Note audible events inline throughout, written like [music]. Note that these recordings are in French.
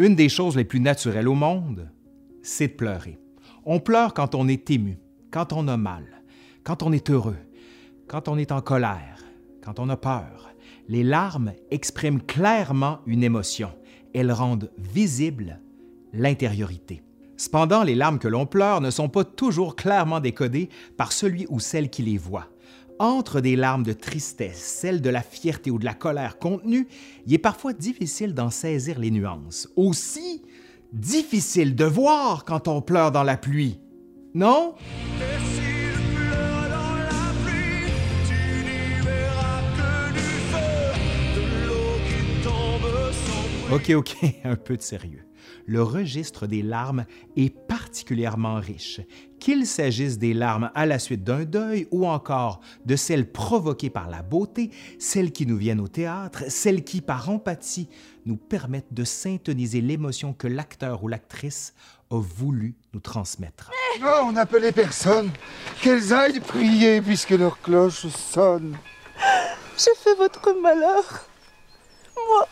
Une des choses les plus naturelles au monde, c'est de pleurer. On pleure quand on est ému, quand on a mal, quand on est heureux, quand on est en colère, quand on a peur. Les larmes expriment clairement une émotion. Elles rendent visible l'intériorité. Cependant, les larmes que l'on pleure ne sont pas toujours clairement décodées par celui ou celle qui les voit. Entre des larmes de tristesse, celles de la fierté ou de la colère contenues, il est parfois difficile d'en saisir les nuances. Aussi, difficile de voir quand on pleure dans la pluie. Non? OK, OK, [laughs] un peu de sérieux. Le registre des larmes est particulièrement riche, qu'il s'agisse des larmes à la suite d'un deuil ou encore de celles provoquées par la beauté, celles qui nous viennent au théâtre, celles qui, par empathie, nous permettent de syntoniser l'émotion que l'acteur ou l'actrice a voulu nous transmettre. Oh, on appelait personne. Qu'elles aillent prier puisque leur cloche sonne. J'ai fait votre malheur. Moi,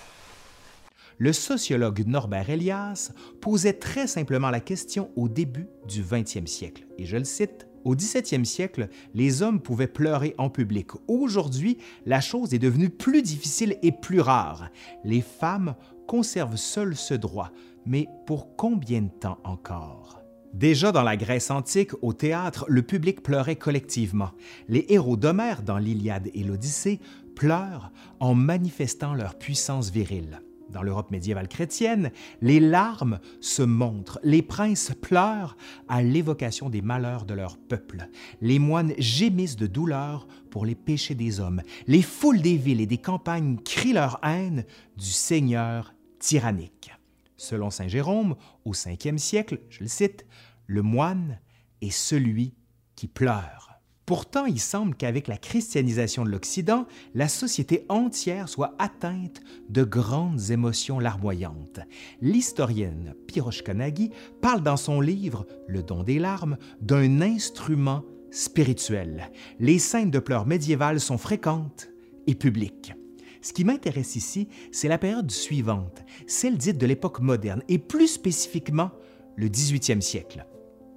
le sociologue Norbert Elias posait très simplement la question au début du 20e siècle. Et je le cite, Au 17e siècle, les hommes pouvaient pleurer en public. Aujourd'hui, la chose est devenue plus difficile et plus rare. Les femmes conservent seules ce droit, mais pour combien de temps encore? Déjà dans la Grèce antique, au théâtre, le public pleurait collectivement. Les héros d'Homère dans l'Iliade et l'Odyssée pleurent en manifestant leur puissance virile. Dans l'Europe médiévale chrétienne, les larmes se montrent, les princes pleurent à l'évocation des malheurs de leur peuple, les moines gémissent de douleur pour les péchés des hommes, les foules des villes et des campagnes crient leur haine du Seigneur tyrannique. Selon Saint Jérôme, au 5e siècle, je le cite, le moine est celui qui pleure. Pourtant, il semble qu'avec la christianisation de l'Occident, la société entière soit atteinte de grandes émotions larmoyantes. L'historienne Piroshka Nagy parle dans son livre Le don des larmes d'un instrument spirituel. Les scènes de pleurs médiévales sont fréquentes et publiques. Ce qui m'intéresse ici, c'est la période suivante, celle dite de l'époque moderne, et plus spécifiquement le 18e siècle.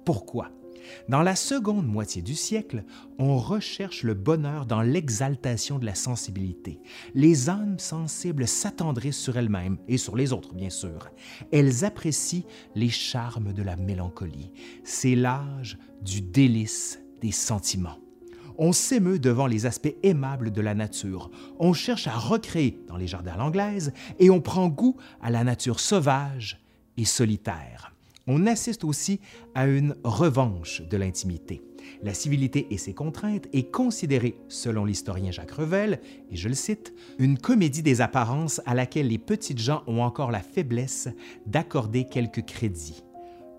Pourquoi? Dans la seconde moitié du siècle, on recherche le bonheur dans l'exaltation de la sensibilité. Les âmes sensibles s'attendrissent sur elles-mêmes et sur les autres, bien sûr. Elles apprécient les charmes de la mélancolie. C'est l'âge du délice des sentiments. On s'émeut devant les aspects aimables de la nature. On cherche à recréer dans les jardins anglaises et on prend goût à la nature sauvage et solitaire on assiste aussi à une revanche de l'intimité. La civilité et ses contraintes est considérée, selon l'historien Jacques Revel, et je le cite, une comédie des apparences à laquelle les petites gens ont encore la faiblesse d'accorder quelques crédits.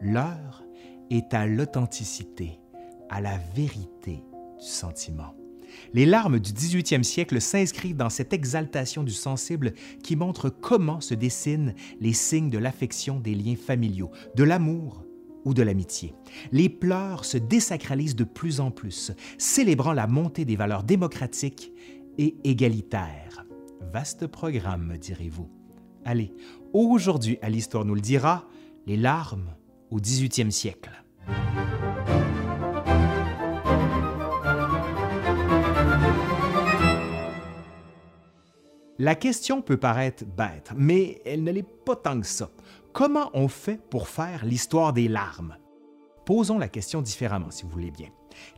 L'heure est à l'authenticité, à la vérité du sentiment. Les larmes du 18e siècle s'inscrivent dans cette exaltation du sensible qui montre comment se dessinent les signes de l'affection des liens familiaux, de l'amour ou de l'amitié. Les pleurs se désacralisent de plus en plus, célébrant la montée des valeurs démocratiques et égalitaires. Vaste programme, direz-vous. Allez, aujourd'hui, à l'Histoire nous le dira, les larmes au 18e siècle. La question peut paraître bête, mais elle ne l'est pas tant que ça. Comment on fait pour faire l'histoire des larmes? Posons la question différemment, si vous voulez bien.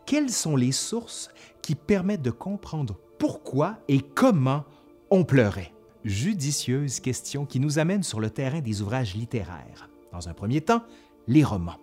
Quelles sont les sources qui permettent de comprendre pourquoi et comment on pleurait? Judicieuse question qui nous amène sur le terrain des ouvrages littéraires. Dans un premier temps, les romans.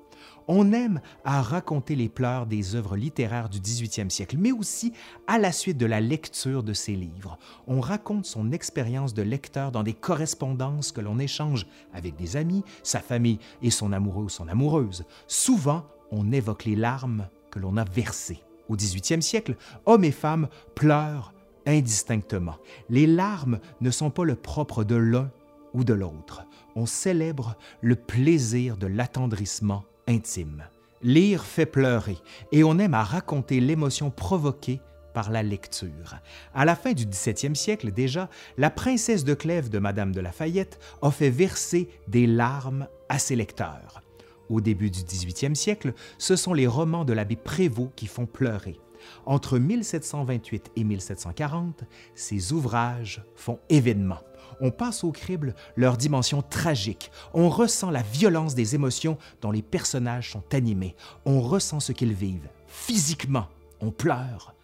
On aime à raconter les pleurs des œuvres littéraires du 18e siècle, mais aussi à la suite de la lecture de ces livres. On raconte son expérience de lecteur dans des correspondances que l'on échange avec des amis, sa famille et son amoureux ou son amoureuse. Souvent, on évoque les larmes que l'on a versées. Au 18e siècle, hommes et femmes pleurent indistinctement. Les larmes ne sont pas le propre de l'un ou de l'autre. On célèbre le plaisir de l'attendrissement intime. Lire fait pleurer et on aime à raconter l'émotion provoquée par la lecture. À la fin du 17e siècle déjà, la princesse de Clèves de Madame de Lafayette a fait verser des larmes à ses lecteurs. Au début du 18e siècle, ce sont les romans de l'abbé Prévost qui font pleurer. Entre 1728 et 1740, ces ouvrages font événement. On passe au crible leur dimension tragique. On ressent la violence des émotions dont les personnages sont animés. On ressent ce qu'ils vivent. Physiquement, on pleure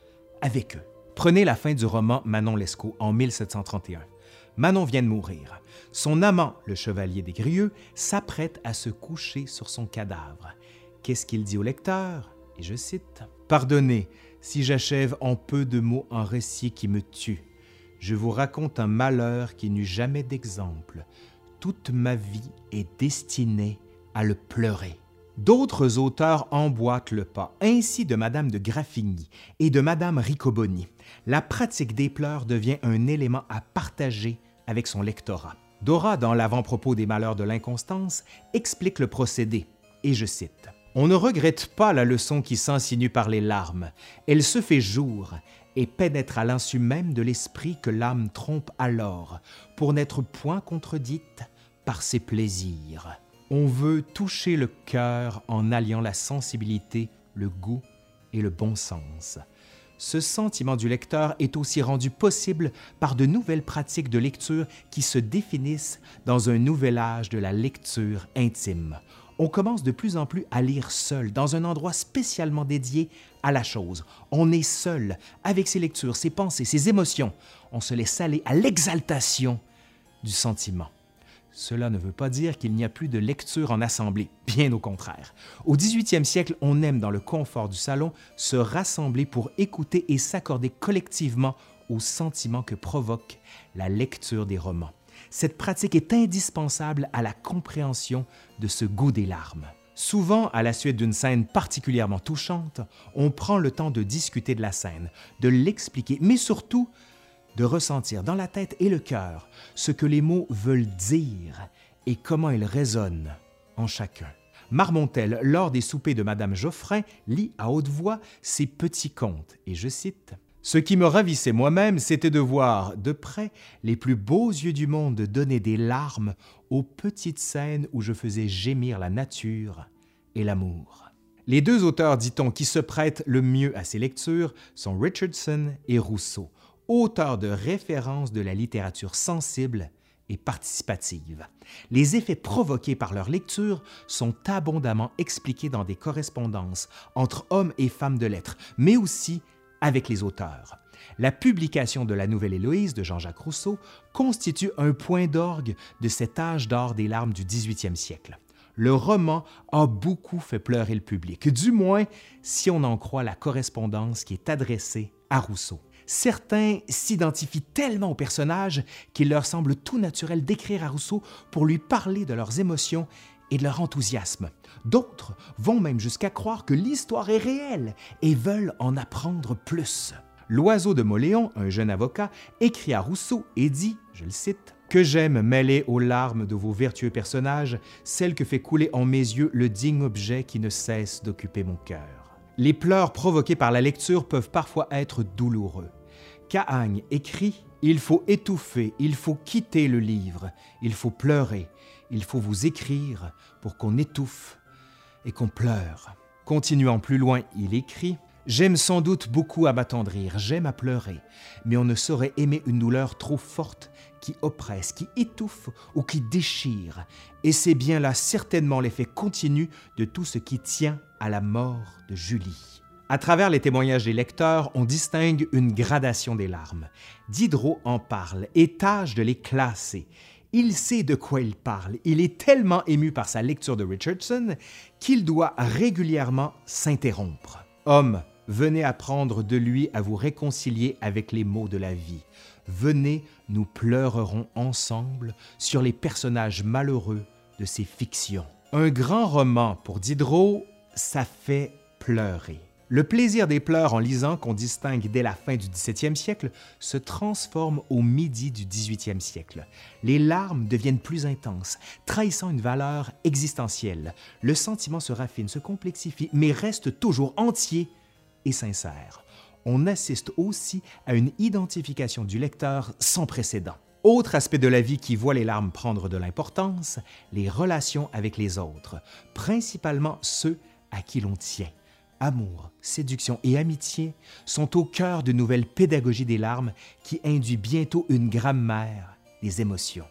avec eux. Prenez la fin du roman Manon Lescaut en 1731. Manon vient de mourir. Son amant, le chevalier des Grieux, s'apprête à se coucher sur son cadavre. Qu'est-ce qu'il dit au lecteur? Et je cite Pardonnez si j'achève en peu de mots un récit qui me tue. Je vous raconte un malheur qui n'eut jamais d'exemple. Toute ma vie est destinée à le pleurer. D'autres auteurs emboîtent le pas, ainsi de Madame de Graffigny et de Madame Riccoboni. La pratique des pleurs devient un élément à partager avec son lectorat. Dora, dans l'avant-propos des malheurs de l'inconstance, explique le procédé, et je cite On ne regrette pas la leçon qui s'insinue par les larmes. Elle se fait jour et pénètre à l'insu même de l'esprit que l'âme trompe alors, pour n'être point contredite par ses plaisirs. On veut toucher le cœur en alliant la sensibilité, le goût et le bon sens. Ce sentiment du lecteur est aussi rendu possible par de nouvelles pratiques de lecture qui se définissent dans un nouvel âge de la lecture intime. On commence de plus en plus à lire seul, dans un endroit spécialement dédié à la chose. On est seul, avec ses lectures, ses pensées, ses émotions. On se laisse aller à l'exaltation du sentiment. Cela ne veut pas dire qu'il n'y a plus de lecture en assemblée, bien au contraire. Au 18e siècle, on aime dans le confort du salon se rassembler pour écouter et s'accorder collectivement aux sentiments que provoque la lecture des romans. Cette pratique est indispensable à la compréhension de ce goût des larmes. Souvent, à la suite d'une scène particulièrement touchante, on prend le temps de discuter de la scène, de l'expliquer, mais surtout de ressentir dans la tête et le cœur ce que les mots veulent dire et comment ils résonnent en chacun. Marmontel, lors des soupers de Madame Geoffrin, lit à haute voix ses petits contes, et je cite Ce qui me ravissait moi-même, c'était de voir de près les plus beaux yeux du monde donner des larmes aux petites scènes où je faisais gémir la nature et l'amour. Les deux auteurs, dit-on, qui se prêtent le mieux à ces lectures sont Richardson et Rousseau auteur de référence de la littérature sensible et participative. Les effets provoqués par leur lecture sont abondamment expliqués dans des correspondances entre hommes et femmes de lettres, mais aussi avec les auteurs. La publication de la Nouvelle Héloïse de Jean-Jacques Rousseau constitue un point d'orgue de cet âge d'or des larmes du 18e siècle. Le roman a beaucoup fait pleurer le public, du moins si on en croit la correspondance qui est adressée à Rousseau. Certains s'identifient tellement au personnage qu'il leur semble tout naturel d'écrire à Rousseau pour lui parler de leurs émotions et de leur enthousiasme. D'autres vont même jusqu'à croire que l'histoire est réelle et veulent en apprendre plus. L'oiseau de Moléon, un jeune avocat, écrit à Rousseau et dit, je le cite, Que j'aime mêler aux larmes de vos vertueux personnages celle que fait couler en mes yeux le digne objet qui ne cesse d'occuper mon cœur. Les pleurs provoqués par la lecture peuvent parfois être douloureux. Cahagne écrit Il faut étouffer, il faut quitter le livre, il faut pleurer, il faut vous écrire pour qu'on étouffe et qu'on pleure. Continuant plus loin, il écrit J'aime sans doute beaucoup à m'attendrir, j'aime à pleurer, mais on ne saurait aimer une douleur trop forte qui oppresse, qui étouffe ou qui déchire, et c'est bien là certainement l'effet continu de tout ce qui tient à la mort de Julie. À travers les témoignages des lecteurs, on distingue une gradation des larmes. Diderot en parle et tâche de les classer. Il sait de quoi il parle. Il est tellement ému par sa lecture de Richardson qu'il doit régulièrement s'interrompre. Homme, venez apprendre de lui à vous réconcilier avec les maux de la vie. Venez, nous pleurerons ensemble sur les personnages malheureux de ces fictions. Un grand roman pour Diderot, ça fait pleurer. Le plaisir des pleurs en lisant, qu'on distingue dès la fin du 17e siècle, se transforme au midi du 18e siècle. Les larmes deviennent plus intenses, trahissant une valeur existentielle. Le sentiment se raffine, se complexifie, mais reste toujours entier et sincère. on assiste aussi à une identification du lecteur sans précédent. Autre aspect de la vie qui voit les larmes prendre de l'importance, les relations avec les autres, principalement ceux à qui l'on tient. Amour, séduction et amitié sont au cœur de nouvelle pédagogie des larmes qui induit bientôt une grammaire des émotions.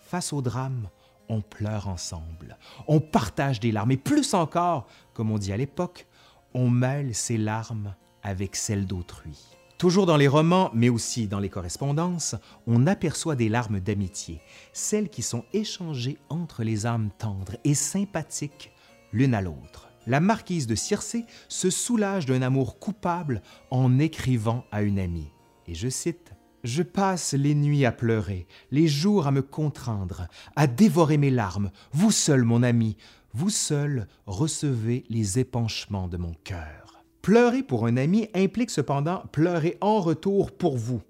Face au drame, on pleure ensemble, on partage des larmes et plus encore, comme on dit à l'époque, on mêle ses larmes avec celles d'autrui. Toujours dans les romans, mais aussi dans les correspondances, on aperçoit des larmes d'amitié, celles qui sont échangées entre les âmes tendres et sympathiques l'une à l'autre. La marquise de Circé se soulage d'un amour coupable en écrivant à une amie. Et je cite Je passe les nuits à pleurer, les jours à me contraindre, à dévorer mes larmes. Vous seul, mon ami, vous seul recevez les épanchements de mon cœur. Pleurer pour un ami implique cependant pleurer en retour pour vous,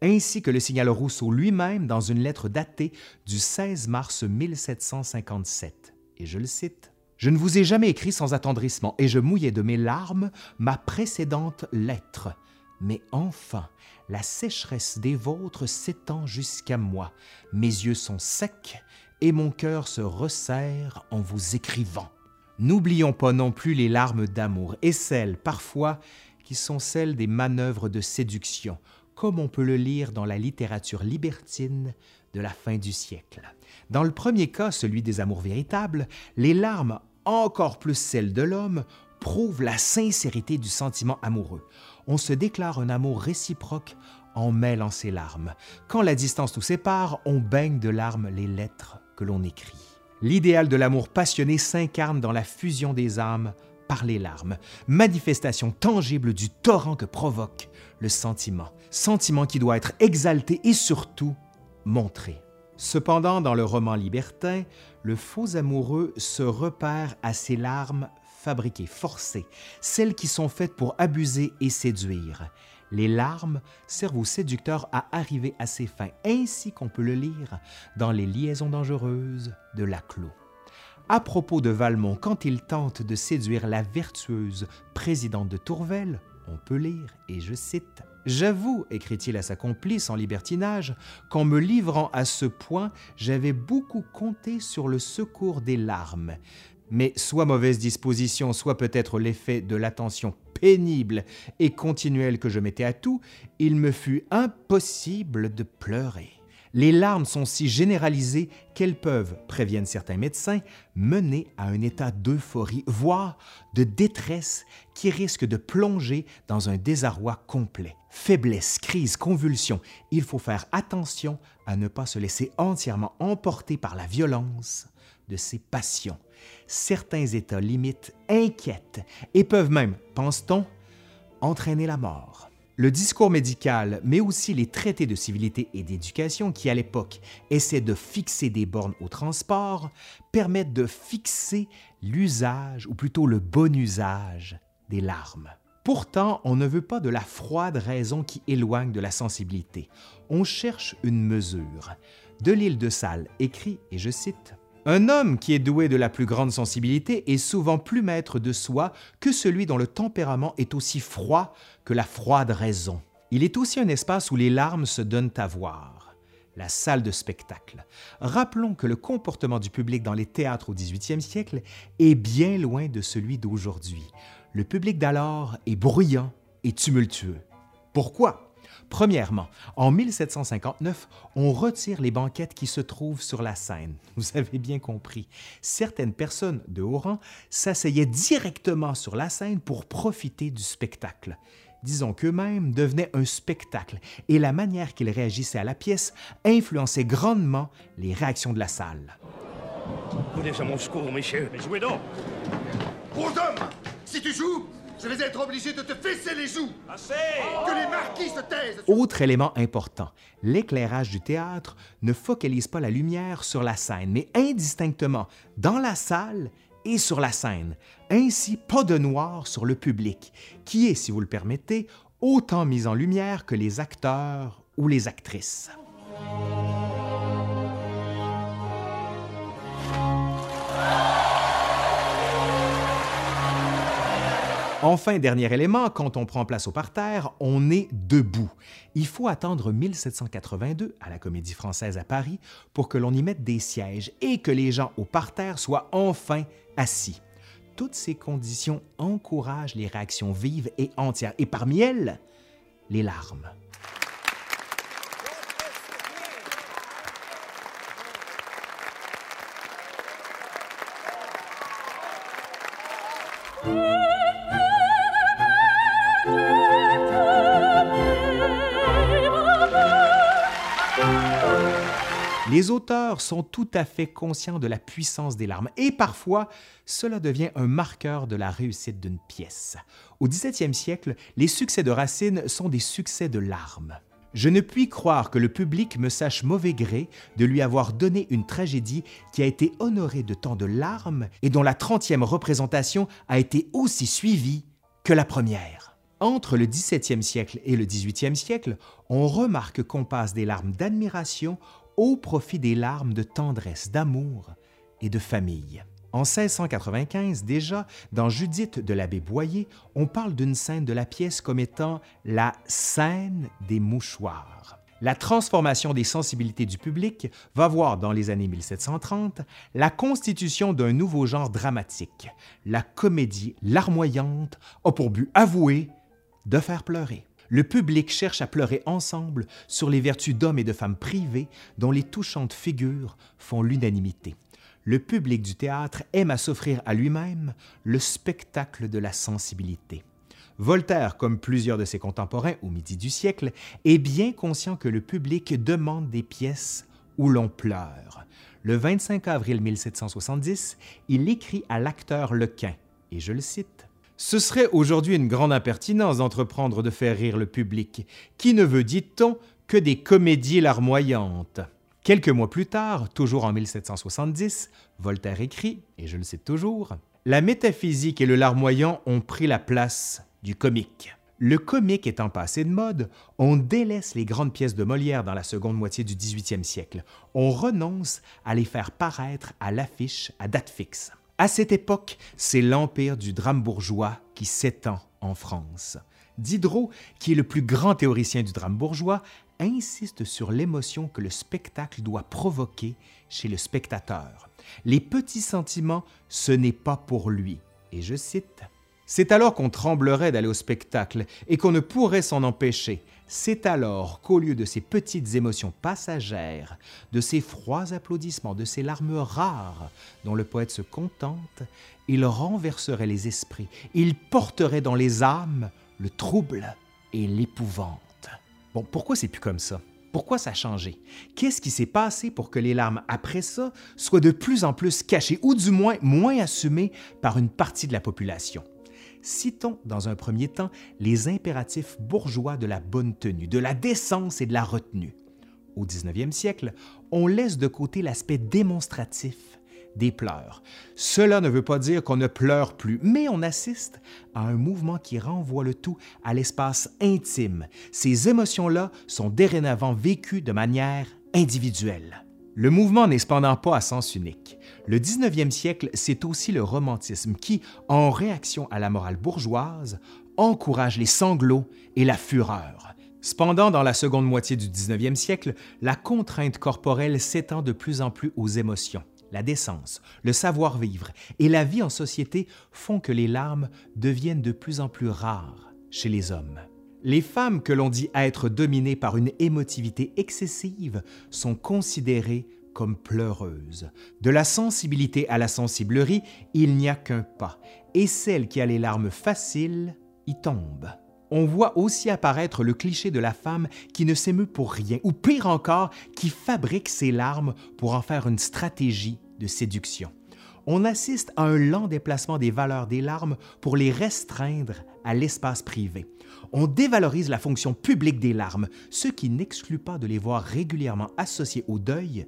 ainsi que le signale Rousseau lui-même dans une lettre datée du 16 mars 1757. Et je le cite. Je ne vous ai jamais écrit sans attendrissement, et je mouillais de mes larmes ma précédente lettre. Mais enfin, la sécheresse des vôtres s'étend jusqu'à moi. Mes yeux sont secs, et mon cœur se resserre en vous écrivant. N'oublions pas non plus les larmes d'amour, et celles, parfois, qui sont celles des manœuvres de séduction, comme on peut le lire dans la littérature libertine de la fin du siècle. Dans le premier cas, celui des amours véritables, les larmes, encore plus celles de l'homme, prouvent la sincérité du sentiment amoureux. On se déclare un amour réciproque en mêlant ses larmes. Quand la distance nous sépare, on baigne de larmes les lettres que l'on écrit. L'idéal de l'amour passionné s'incarne dans la fusion des âmes par les larmes, manifestation tangible du torrent que provoque le sentiment, sentiment qui doit être exalté et surtout montré. Cependant, dans le roman libertin, le faux amoureux se repère à ces larmes fabriquées, forcées, celles qui sont faites pour abuser et séduire. Les larmes servent au séducteur à arriver à ses fins, ainsi qu'on peut le lire dans Les liaisons dangereuses de Laclos. À propos de Valmont, quand il tente de séduire la vertueuse présidente de Tourvel, on peut lire, et je cite, J'avoue, écrit-il à sa complice en libertinage, qu'en me livrant à ce point, j'avais beaucoup compté sur le secours des larmes. Mais soit mauvaise disposition, soit peut-être l'effet de l'attention pénible et continuelle que je mettais à tout, il me fut impossible de pleurer. Les larmes sont si généralisées qu'elles peuvent, préviennent certains médecins, mener à un état d'euphorie, voire de détresse qui risque de plonger dans un désarroi complet. Faiblesse, crise, convulsion, il faut faire attention à ne pas se laisser entièrement emporter par la violence de ces passions. Certains états limites inquiètent et peuvent même, pense-t-on, entraîner la mort. Le discours médical, mais aussi les traités de civilité et d'éducation qui, à l'époque, essaient de fixer des bornes au transport, permettent de fixer l'usage, ou plutôt le bon usage, des larmes. Pourtant, on ne veut pas de la froide raison qui éloigne de la sensibilité. On cherche une mesure. De l'île de Salle écrit, et je cite, un homme qui est doué de la plus grande sensibilité est souvent plus maître de soi que celui dont le tempérament est aussi froid que la froide raison. Il est aussi un espace où les larmes se donnent à voir. La salle de spectacle. Rappelons que le comportement du public dans les théâtres au 18e siècle est bien loin de celui d'aujourd'hui. Le public d'alors est bruyant et tumultueux. Pourquoi? Premièrement, en 1759, on retire les banquettes qui se trouvent sur la scène. Vous avez bien compris. Certaines personnes de haut rang s'asseyaient directement sur la scène pour profiter du spectacle. Disons qu'eux-mêmes devenaient un spectacle et la manière qu'ils réagissaient à la pièce influençait grandement les réactions de la salle. Venez à mon secours, messieurs. Mais jouez donc Gros homme Si tu joues, je vais être obligé de te fesser les joues Assez Que les marquis se taisent Autre élément important, l'éclairage du théâtre ne focalise pas la lumière sur la scène, mais indistinctement dans la salle et sur la scène. Ainsi, pas de noir sur le public, qui est, si vous le permettez, autant mis en lumière que les acteurs ou les actrices. Enfin, dernier élément, quand on prend place au parterre, on est debout. Il faut attendre 1782 à la Comédie française à Paris pour que l'on y mette des sièges et que les gens au parterre soient enfin assis. Toutes ces conditions encouragent les réactions vives et entières, et parmi elles, les larmes. Les auteurs sont tout à fait conscients de la puissance des larmes et parfois cela devient un marqueur de la réussite d'une pièce. Au XVIIe siècle, les succès de Racine sont des succès de larmes. Je ne puis croire que le public me sache mauvais gré de lui avoir donné une tragédie qui a été honorée de tant de larmes et dont la trentième représentation a été aussi suivie que la première. Entre le XVIIe siècle et le XVIIIe siècle, on remarque qu'on passe des larmes d'admiration au profit des larmes de tendresse, d'amour et de famille. En 1695 déjà, dans Judith de l'abbé Boyer, on parle d'une scène de la pièce comme étant la scène des mouchoirs. La transformation des sensibilités du public va voir dans les années 1730 la constitution d'un nouveau genre dramatique. La comédie larmoyante a pour but avoué de faire pleurer. Le public cherche à pleurer ensemble sur les vertus d'hommes et de femmes privés dont les touchantes figures font l'unanimité. Le public du théâtre aime à s'offrir à lui-même le spectacle de la sensibilité. Voltaire, comme plusieurs de ses contemporains au midi du siècle, est bien conscient que le public demande des pièces où l'on pleure. Le 25 avril 1770, il écrit à l'acteur Lequin, et je le cite ce serait aujourd'hui une grande impertinence d'entreprendre de faire rire le public, qui ne veut, dit-on, que des comédies larmoyantes? Quelques mois plus tard, toujours en 1770, Voltaire écrit, et je le cite toujours, La métaphysique et le larmoyant ont pris la place du comique. Le comique étant passé de mode, on délaisse les grandes pièces de Molière dans la seconde moitié du 18e siècle. On renonce à les faire paraître à l'affiche à date fixe. À cette époque, c'est l'empire du drame bourgeois qui s'étend en France. Diderot, qui est le plus grand théoricien du drame bourgeois, insiste sur l'émotion que le spectacle doit provoquer chez le spectateur. Les petits sentiments, ce n'est pas pour lui. Et je cite, C'est alors qu'on tremblerait d'aller au spectacle et qu'on ne pourrait s'en empêcher. C'est alors qu'au lieu de ces petites émotions passagères, de ces froids applaudissements, de ces larmes rares dont le poète se contente, il renverserait les esprits, il porterait dans les âmes le trouble et l'épouvante. Bon, pourquoi c'est plus comme ça? Pourquoi ça a changé? Qu'est-ce qui s'est passé pour que les larmes après ça soient de plus en plus cachées ou du moins moins assumées par une partie de la population? Citons dans un premier temps les impératifs bourgeois de la bonne tenue, de la décence et de la retenue. Au 19e siècle, on laisse de côté l'aspect démonstratif des pleurs. Cela ne veut pas dire qu'on ne pleure plus, mais on assiste à un mouvement qui renvoie le tout à l'espace intime. Ces émotions-là sont dorénavant vécues de manière individuelle. Le mouvement n'est cependant pas à sens unique. Le 19e siècle, c'est aussi le romantisme qui, en réaction à la morale bourgeoise, encourage les sanglots et la fureur. Cependant, dans la seconde moitié du 19e siècle, la contrainte corporelle s'étend de plus en plus aux émotions. La décence, le savoir-vivre et la vie en société font que les larmes deviennent de plus en plus rares chez les hommes. Les femmes que l'on dit être dominées par une émotivité excessive sont considérées comme pleureuses. De la sensibilité à la sensiblerie, il n'y a qu'un pas, et celle qui a les larmes faciles y tombe. On voit aussi apparaître le cliché de la femme qui ne s'émeut pour rien, ou pire encore, qui fabrique ses larmes pour en faire une stratégie de séduction. On assiste à un lent déplacement des valeurs des larmes pour les restreindre à l'espace privé on dévalorise la fonction publique des larmes, ce qui n'exclut pas de les voir régulièrement associées au deuil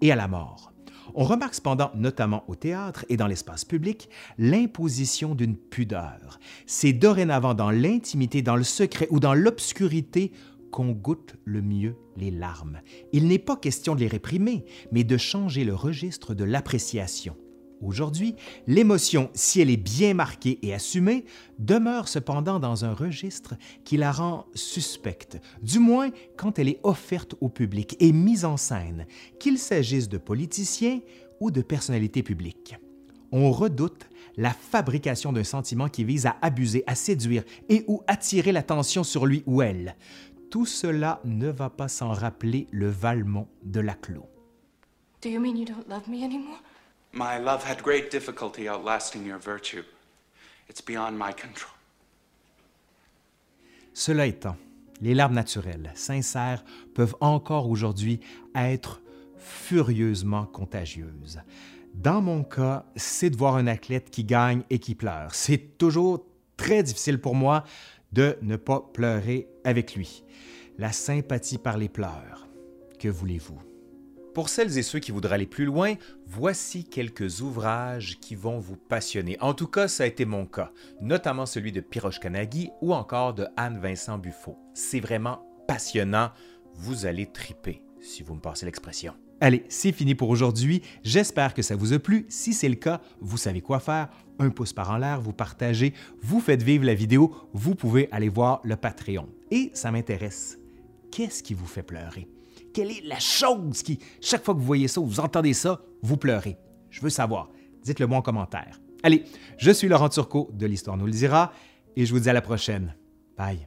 et à la mort. On remarque cependant, notamment au théâtre et dans l'espace public, l'imposition d'une pudeur. C'est dorénavant dans l'intimité, dans le secret ou dans l'obscurité qu'on goûte le mieux les larmes. Il n'est pas question de les réprimer, mais de changer le registre de l'appréciation. Aujourd'hui, l'émotion, si elle est bien marquée et assumée, demeure cependant dans un registre qui la rend suspecte, du moins quand elle est offerte au public et mise en scène, qu'il s'agisse de politiciens ou de personnalités publiques. On redoute la fabrication d'un sentiment qui vise à abuser, à séduire et ou attirer l'attention sur lui ou elle. Tout cela ne va pas sans rappeler le Valmont de Laclos. Do you mean you don't love me? My love had great difficulty outlasting your virtue. It's beyond my control. Cela étant, les larmes naturelles, sincères, peuvent encore aujourd'hui être furieusement contagieuses. Dans mon cas, c'est de voir un athlète qui gagne et qui pleure. C'est toujours très difficile pour moi de ne pas pleurer avec lui. La sympathie par les pleurs. Que voulez-vous? Pour celles et ceux qui voudraient aller plus loin, voici quelques ouvrages qui vont vous passionner. En tout cas, ça a été mon cas, notamment celui de Piroche Kanagi ou encore de Anne-Vincent Buffo. C'est vraiment passionnant. Vous allez triper, si vous me passez l'expression. Allez, c'est fini pour aujourd'hui. J'espère que ça vous a plu. Si c'est le cas, vous savez quoi faire. Un pouce par en l'air, vous partagez, vous faites vivre la vidéo, vous pouvez aller voir le Patreon. Et ça m'intéresse. Qu'est-ce qui vous fait pleurer? Quelle est la chose qui, chaque fois que vous voyez ça ou vous entendez ça, vous pleurez? Je veux savoir. Dites-le moi en commentaire. Allez, je suis Laurent Turcot de l'Histoire nous le dira et je vous dis à la prochaine. Bye.